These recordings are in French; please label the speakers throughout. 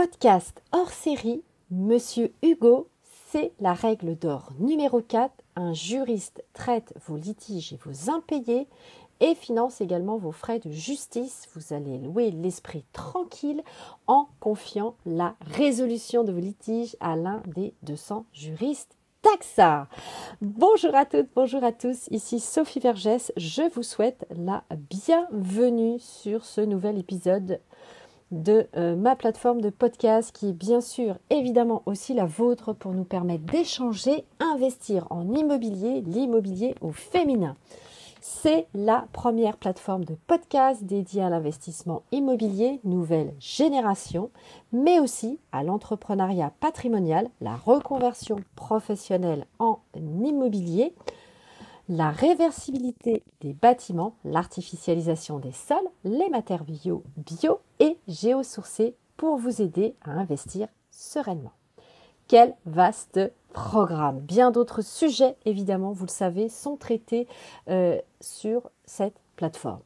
Speaker 1: podcast hors série, Monsieur Hugo, c'est la règle d'or numéro 4. Un juriste traite vos litiges et vos impayés et finance également vos frais de justice. Vous allez louer l'esprit tranquille en confiant la résolution de vos litiges à l'un des 200 juristes Taxa. Bonjour à toutes, bonjour à tous, ici Sophie Vergès. Je vous souhaite la bienvenue sur ce nouvel épisode de euh, ma plateforme de podcast qui est bien sûr évidemment aussi la vôtre pour nous permettre d'échanger, investir en immobilier, l'immobilier au féminin. C'est la première plateforme de podcast dédiée à l'investissement immobilier nouvelle génération, mais aussi à l'entrepreneuriat patrimonial, la reconversion professionnelle en immobilier, la réversibilité des bâtiments, l'artificialisation des sols, les matériaux bio et géosourcés pour vous aider à investir sereinement. Quel vaste programme. Bien d'autres sujets, évidemment, vous le savez, sont traités euh, sur cette plateforme.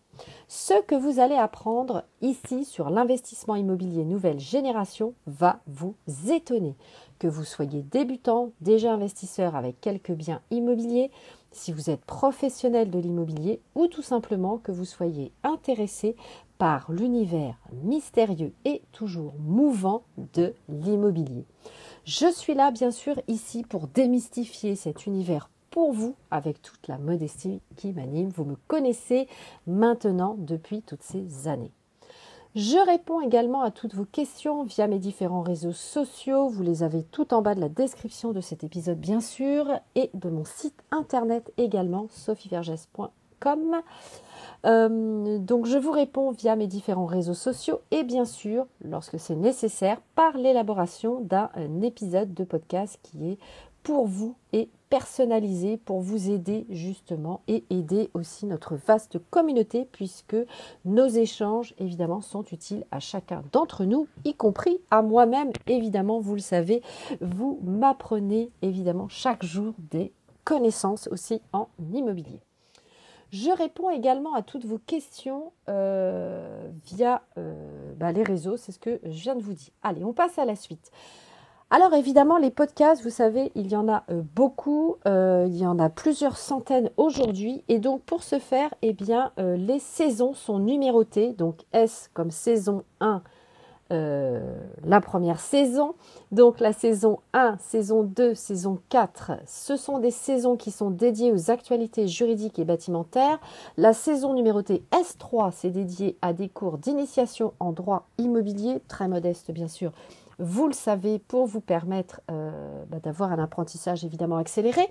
Speaker 1: Ce que vous allez apprendre ici sur l'investissement immobilier nouvelle génération va vous étonner. Que vous soyez débutant, déjà investisseur avec quelques biens immobiliers, si vous êtes professionnel de l'immobilier ou tout simplement que vous soyez intéressé par l'univers mystérieux et toujours mouvant de l'immobilier. Je suis là, bien sûr, ici pour démystifier cet univers pour vous avec toute la modestie qui m'anime. Vous me connaissez maintenant depuis toutes ces années. Je réponds également à toutes vos questions via mes différents réseaux sociaux. Vous les avez tout en bas de la description de cet épisode, bien sûr, et de mon site internet également, sophievergès.com. Euh, donc je vous réponds via mes différents réseaux sociaux et bien sûr, lorsque c'est nécessaire, par l'élaboration d'un épisode de podcast qui est pour vous et personnalisé pour vous aider justement et aider aussi notre vaste communauté puisque nos échanges évidemment sont utiles à chacun d'entre nous, y compris à moi-même évidemment, vous le savez, vous m'apprenez évidemment chaque jour des connaissances aussi en immobilier. Je réponds également à toutes vos questions euh, via euh, bah, les réseaux, c'est ce que je viens de vous dire. Allez, on passe à la suite. Alors évidemment, les podcasts, vous savez, il y en a euh, beaucoup, il y en a plusieurs centaines aujourd'hui, et donc pour ce faire, eh bien, les saisons sont numérotées, donc S comme saison 1, euh, la première saison. Donc la saison 1, saison 2, saison 4, ce sont des saisons qui sont dédiées aux actualités juridiques et bâtimentaires. La saison numérotée S3, c'est dédié à des cours d'initiation en droit immobilier, très modeste bien sûr. Vous le savez, pour vous permettre euh, bah, d'avoir un apprentissage évidemment accéléré.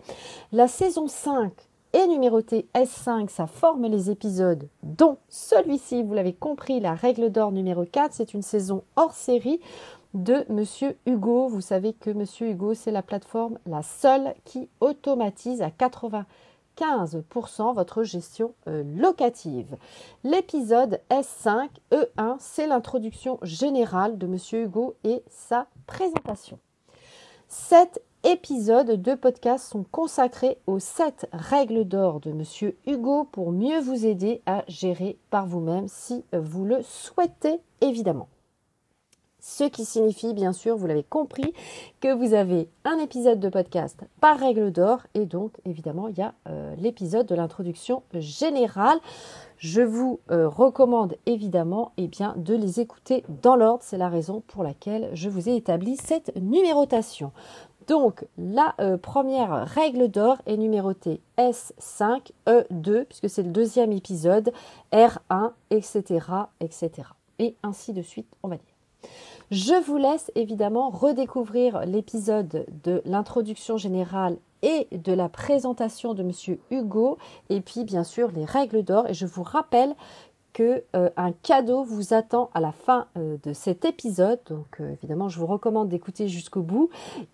Speaker 1: La saison 5, et numéroté S5, ça forme les épisodes, dont celui-ci, vous l'avez compris, la règle d'or numéro 4, c'est une saison hors série de Monsieur Hugo. Vous savez que Monsieur Hugo, c'est la plateforme la seule qui automatise à 95% votre gestion euh, locative. L'épisode S5 E1, c'est l'introduction générale de Monsieur Hugo et sa présentation. Cette épisodes de podcast sont consacrés aux 7 règles d'or de Monsieur Hugo pour mieux vous aider à gérer par vous-même si vous le souhaitez évidemment. Ce qui signifie bien sûr, vous l'avez compris, que vous avez un épisode de podcast par règle d'or et donc évidemment il y a euh, l'épisode de l'introduction générale. Je vous euh, recommande évidemment eh bien, de les écouter dans l'ordre, c'est la raison pour laquelle je vous ai établi cette numérotation. Donc, la euh, première règle d'or est numérotée S5E2, puisque c'est le deuxième épisode, R1, etc., etc. Et ainsi de suite, on va dire. Je vous laisse évidemment redécouvrir l'épisode de l'introduction générale et de la présentation de Monsieur Hugo, et puis bien sûr les règles d'or. Et je vous rappelle que euh, un cadeau vous attend à la fin euh, de cet épisode. Donc euh, évidemment, je vous recommande d'écouter jusqu'au bout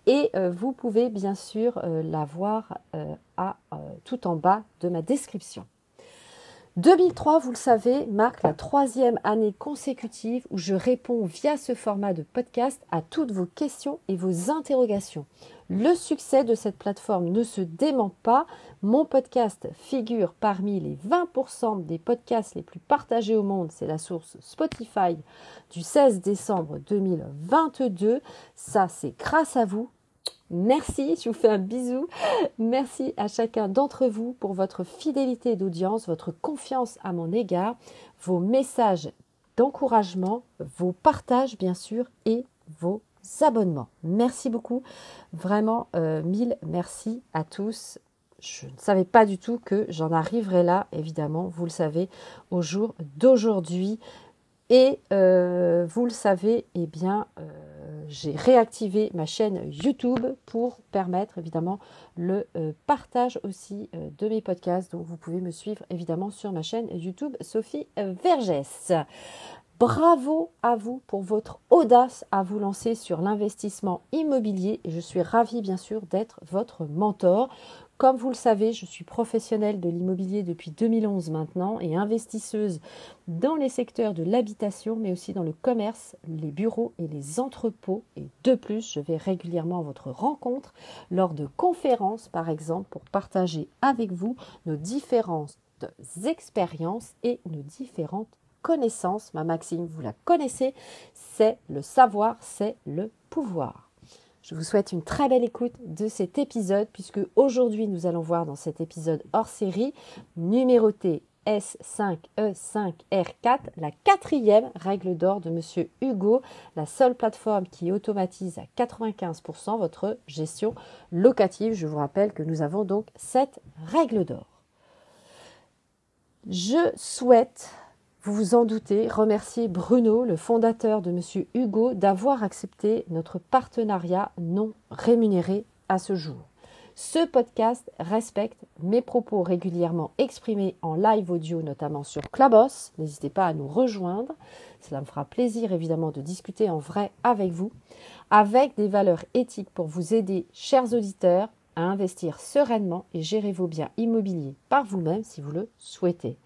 Speaker 1: et vous pouvez bien sûr l'avoir à tout en bas de ma description. 2003, vous le savez, marque la troisième année consécutive où je réponds via ce format de podcast à toutes vos questions et vos interrogations. Le succès de cette plateforme ne se dément pas. Mon podcast figure parmi les 20% des podcasts les plus partagés au monde. C'est la source Spotify du 16 décembre 2022. Ça, c'est grâce à vous. Merci, je vous fais un bisou. Merci à chacun d'entre vous pour votre fidélité d'audience, votre confiance à mon égard, vos messages d'encouragement, vos partages bien sûr et vos abonnements. Merci beaucoup. Vraiment, euh, mille merci à tous. Je ne savais pas du tout que j'en arriverais là, évidemment, vous le savez, au jour d'aujourd'hui. Et euh, vous le savez, eh bien, euh, j'ai réactivé ma chaîne YouTube pour permettre évidemment le partage aussi de mes podcasts. Donc vous pouvez me suivre évidemment sur ma chaîne YouTube Sophie Vergès. Bravo à vous pour votre audace à vous lancer sur l'investissement immobilier je suis ravie bien sûr d'être votre mentor. Comme vous le savez, je suis professionnelle de l'immobilier depuis 2011 maintenant et investisseuse dans les secteurs de l'habitation mais aussi dans le commerce, les bureaux et les entrepôts. Et de plus, je vais régulièrement à votre rencontre lors de conférences par exemple pour partager avec vous nos différentes expériences et nos différentes connaissance, ma maxime, vous la connaissez, c'est le savoir, c'est le pouvoir. Je vous souhaite une très belle écoute de cet épisode puisque aujourd'hui nous allons voir dans cet épisode hors série numéroté S5E5R4, la quatrième règle d'or de Monsieur Hugo, la seule plateforme qui automatise à 95% votre gestion locative. Je vous rappelle que nous avons donc cette règle d'or. Je souhaite vous vous en doutez, remercier Bruno, le fondateur de Monsieur Hugo, d'avoir accepté notre partenariat non rémunéré à ce jour. Ce podcast respecte mes propos régulièrement exprimés en live audio, notamment sur Clubhouse. N'hésitez pas à nous rejoindre. Cela me fera plaisir évidemment de discuter en vrai avec vous, avec des valeurs éthiques pour vous aider, chers auditeurs, à investir sereinement et gérer vos biens immobiliers par vous-même si vous le souhaitez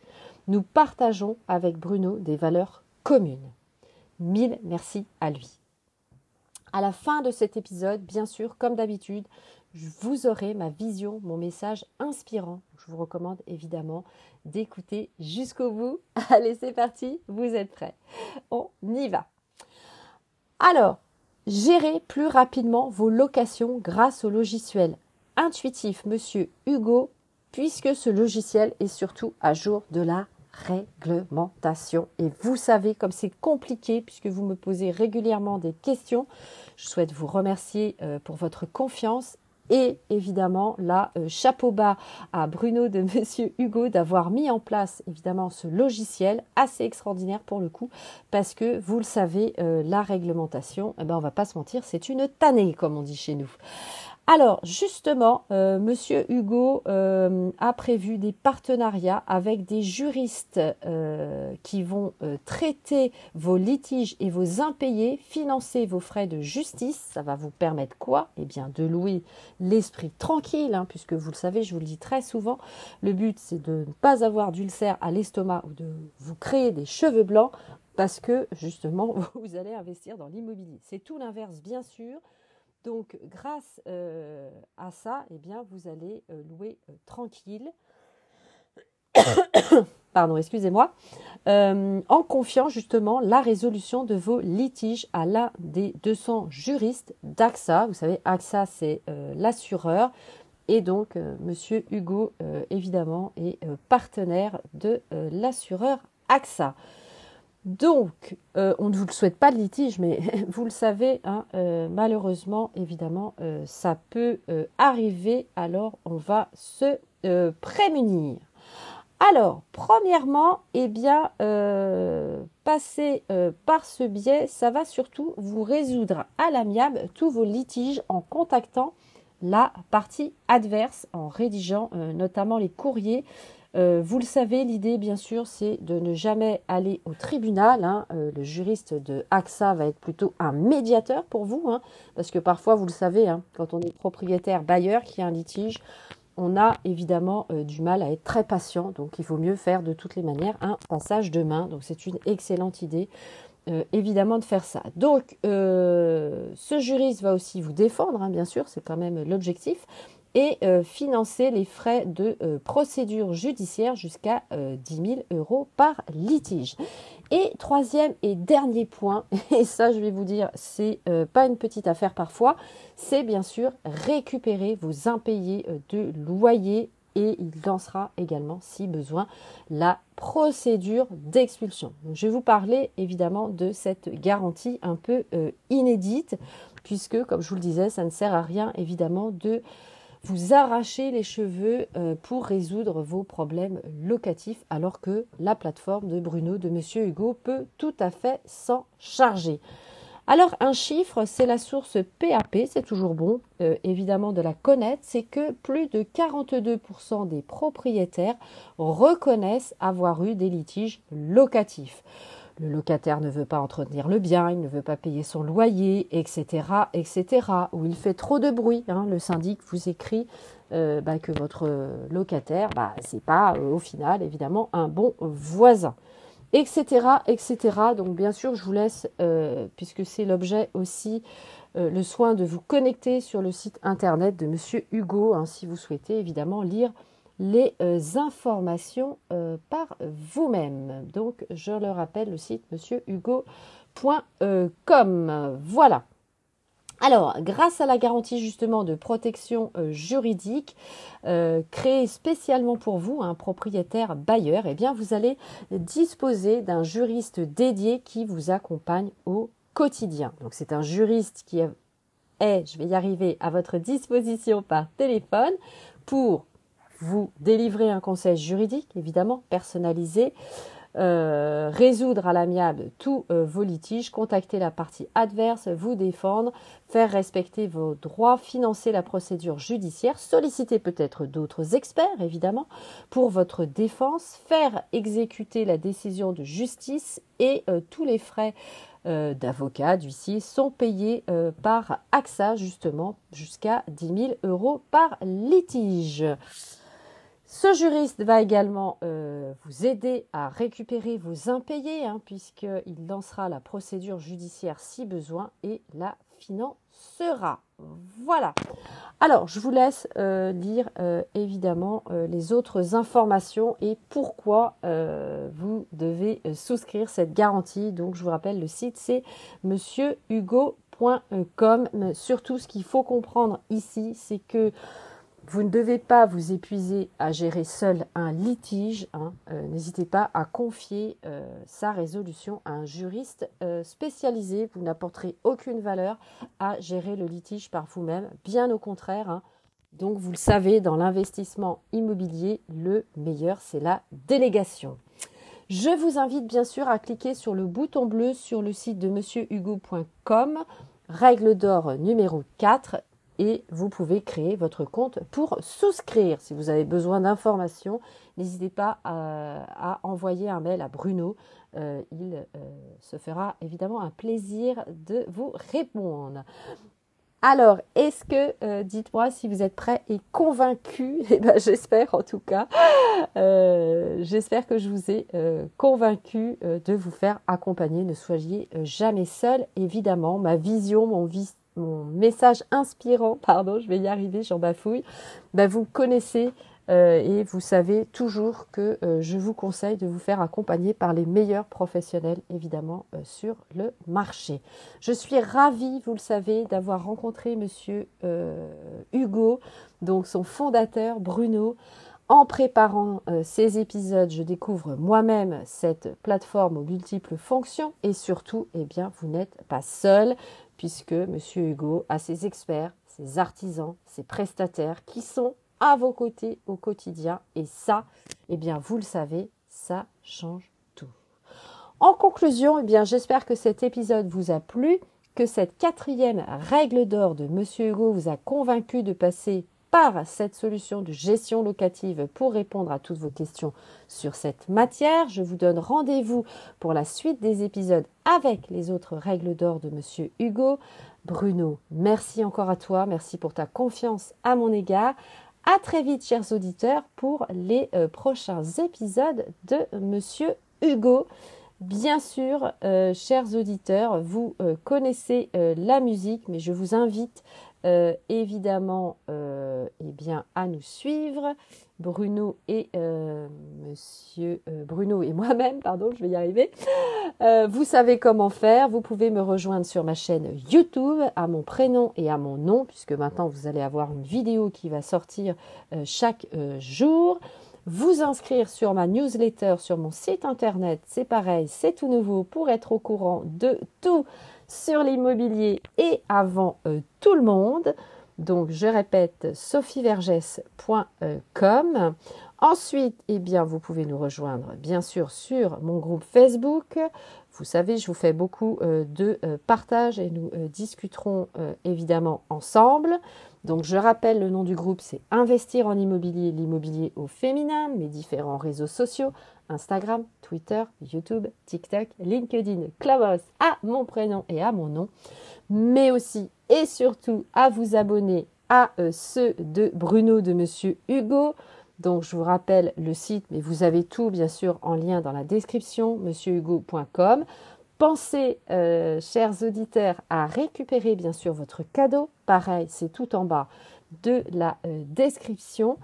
Speaker 1: nous partageons avec Bruno des valeurs communes. Mille merci à lui. À la fin de cet épisode, bien sûr, comme d'habitude, vous aurez ma vision, mon message inspirant. Je vous recommande évidemment d'écouter jusqu'au bout. Allez, c'est parti, vous êtes prêts. On y va. Alors, gérez plus rapidement vos locations grâce au logiciel intuitif Monsieur Hugo, puisque ce logiciel est surtout à jour de la réglementation. Et vous savez comme c'est compliqué puisque vous me posez régulièrement des questions. Je souhaite vous remercier euh, pour votre confiance et évidemment là euh, chapeau bas à Bruno de Monsieur Hugo d'avoir mis en place évidemment ce logiciel assez extraordinaire pour le coup parce que vous le savez euh, la réglementation eh ben on va pas se mentir c'est une tannée comme on dit chez nous alors justement, euh, Monsieur Hugo euh, a prévu des partenariats avec des juristes euh, qui vont traiter vos litiges et vos impayés, financer vos frais de justice. Ça va vous permettre quoi? Eh bien, de louer l'esprit tranquille, hein, puisque vous le savez, je vous le dis très souvent. Le but, c'est de ne pas avoir d'ulcère à l'estomac ou de vous créer des cheveux blancs, parce que justement, vous allez investir dans l'immobilier. C'est tout l'inverse, bien sûr. Donc, grâce euh, à ça, eh bien, vous allez euh, louer euh, tranquille. Pardon, excusez-moi. en confiant justement la résolution de vos litiges à l'un des 200 juristes d'AXA. Vous savez, AXA, c'est l'assureur. Et donc, Monsieur Hugo, évidemment, est partenaire de l'assureur AXA. Donc, euh, on ne vous le souhaite pas le litige, mais vous le savez, hein, euh, malheureusement, évidemment, euh, ça peut arriver, alors on va se prémunir. Alors, premièrement, eh bien, passer par ce biais, ça va surtout vous résoudre à l'amiable tous vos litiges en contactant la partie adverse, en rédigeant notamment les courriers euh, vous le savez, l'idée, bien sûr, c'est de ne jamais aller au tribunal. Hein. Euh, le juriste de AXA va être plutôt un médiateur pour vous, hein, parce que parfois, vous le savez, hein, quand on est propriétaire bailleur, qui a un litige, on a évidemment euh, du mal à être très patient, donc il vaut mieux faire de toutes les manières un passage de main. Donc c'est une excellente idée. Euh, évidemment de faire ça. Donc, ce juriste va aussi vous défendre, hein, bien sûr, c'est quand même l'objectif, et financer les frais de procédure judiciaire jusqu'à 10 000 euros par litige. Et troisième et dernier point, et ça je vais vous dire, c'est euh, pas une petite affaire parfois, c'est bien sûr récupérer vos impayés euh, de loyer et il lancera également, si besoin, la procédure d'expulsion. Je vais vous parler évidemment de cette garantie un peu euh, inédite, puisque, comme je vous le disais, ça ne sert à rien évidemment de vous arrachez les cheveux euh, pour résoudre vos problèmes locatifs alors que la plateforme de Bruno de Monsieur Hugo peut tout à fait s'en charger. Alors un chiffre, c'est la source PAP, c'est toujours bon euh, évidemment de la connaître, c'est que plus de 42% des propriétaires reconnaissent avoir eu des litiges locatifs le locataire ne veut pas entretenir le bien, il ne veut pas payer son loyer, etc., etc., ou il fait trop de bruit. Hein. Le syndic vous écrit euh, bah, que votre locataire, bah, c'est pas euh, au final évidemment un bon voisin, etc., etc. Donc bien sûr, je vous laisse, euh, puisque c'est l'objet aussi, le soin de vous connecter sur le site internet de Monsieur Hugo, hein, si vous souhaitez évidemment lire les euh, informations euh, par vous-même. Donc, je le rappelle, le site monsieurhugo.com. Voilà. Alors, grâce à la garantie justement de protection euh, juridique créée spécialement pour vous, un propriétaire bailleur, eh bien, vous allez disposer d'un juriste dédié qui vous accompagne au quotidien. Donc, c'est un juriste qui est, je vais y arriver, à votre disposition par téléphone pour vous délivrer un conseil juridique, évidemment, personnalisé, euh, résoudre à l'amiable tous euh, vos litiges, contacter la partie adverse, vous défendre, faire respecter vos droits, financer la procédure judiciaire, solliciter peut-être d'autres experts, évidemment, pour votre défense, faire exécuter la décision de justice et euh, tous les frais d'avocat, d'huissier sont payés par AXA, justement, jusqu'à 10 000 euros par litige. Ce juriste va également euh, vous aider à récupérer vos impayés, hein, puisqu'il lancera la procédure judiciaire si besoin et la financera. Voilà. Alors, je vous laisse euh, lire euh, évidemment les autres informations et pourquoi vous devez souscrire cette garantie. Donc, je vous rappelle, le site c'est monsieurhugo.com. Surtout, ce qu'il faut comprendre ici, c'est que vous ne devez pas vous épuiser à gérer seul un litige. Hein. Euh, n'hésitez pas à confier euh, sa résolution à un juriste euh, spécialisé. Vous n'apporterez aucune valeur à gérer le litige par vous-même. Bien au contraire. Hein. Donc vous le savez, dans l'investissement immobilier, le meilleur, c'est la délégation. Je vous invite bien sûr à cliquer sur le bouton bleu sur le site de monsieurhugo.com, règle d'or numéro 4 et vous pouvez créer votre compte pour souscrire. Si vous avez besoin d'informations, n'hésitez pas à, envoyer un mail à Bruno. Euh, il euh, se fera évidemment un plaisir de vous répondre. Alors, est-ce que, euh, dites-moi si vous êtes prêts et convaincus, et eh ben, j'espère en tout cas, j'espère que je vous ai convaincu de vous faire accompagner. Ne soyez jamais seul, évidemment. Ma vision, mon, vis mon message inspirant, pardon, je vais y arriver, j'en bafouille, ben vous connaissez euh, et vous savez toujours que euh, je vous conseille de vous faire accompagner par les meilleurs professionnels, évidemment, euh, sur le marché. Je suis ravie, vous le savez, d'avoir rencontré Monsieur Hugo, donc son fondateur Bruno. En préparant ces épisodes, je découvre moi-même cette plateforme aux multiples fonctions et surtout, eh bien, vous n'êtes pas seul puisque M. Hugo a ses experts, ses artisans, ses prestataires qui sont à vos côtés au quotidien. Et ça, eh bien, vous le savez, ça change tout. En conclusion, eh bien, j'espère que cet épisode vous a plu, que cette quatrième règle d'or de M. Hugo vous a convaincu de passer par cette solution de gestion locative pour répondre à toutes vos questions sur cette matière. Je vous donne rendez-vous pour la suite des épisodes avec les autres règles d'or de Monsieur Hugo. Bruno, merci encore à toi, merci pour ta confiance à mon égard. À très vite, chers auditeurs, pour les euh, prochains épisodes de Monsieur Hugo. Bien sûr, euh, chers auditeurs, vous euh, connaissez la musique, mais je vous invite évidemment eh bien, à nous suivre. Bruno et Monsieur Bruno et moi-même, pardon, je vais y arriver. vous savez comment faire. Vous pouvez me rejoindre sur ma chaîne YouTube à mon prénom et à mon nom, puisque maintenant vous allez avoir une vidéo qui va sortir chaque jour vous inscrire sur ma newsletter sur mon site internet. C'est pareil, c'est tout nouveau pour être au courant de tout sur l'immobilier et avant euh, tout le monde. Donc je répète sophievergès.com. Ensuite, eh bien, vous pouvez nous rejoindre bien sûr sur mon groupe Facebook. Vous savez, je vous fais beaucoup euh, de euh, partage et nous discuterons évidemment ensemble. Donc je rappelle le nom du groupe, c'est Investir en immobilier, l'immobilier au féminin, mes différents réseaux sociaux, Instagram, Twitter, YouTube, TikTok, LinkedIn, Clubhouse, à mon prénom et à mon nom, mais aussi et surtout à vous abonner à euh, ceux de Bruno de Monsieur Hugo. Donc je vous rappelle le site, mais vous avez tout bien sûr en lien dans la description, monsieurhugo.com. Pensez, euh, chers auditeurs, à récupérer bien sûr votre cadeau. Pareil, c'est tout en bas de la euh, description.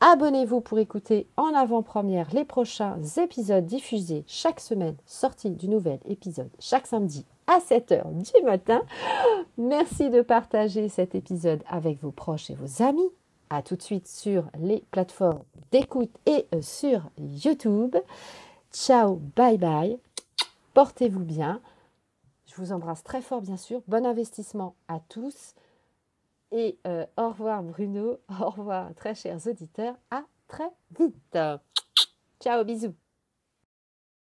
Speaker 1: Abonnez-vous pour écouter en avant-première les prochains épisodes diffusés chaque semaine, sortie du nouvel épisode chaque samedi à 7h du matin. Merci de partager cet épisode avec vos proches et vos amis. A tout de suite sur les plateformes d'écoute et euh, sur YouTube. Ciao, bye bye. Portez-vous bien. Je vous embrasse très fort, bien sûr. Bon investissement à tous. Et euh, au revoir Bruno. Au revoir très chers auditeurs. À très vite. Ciao, bisous.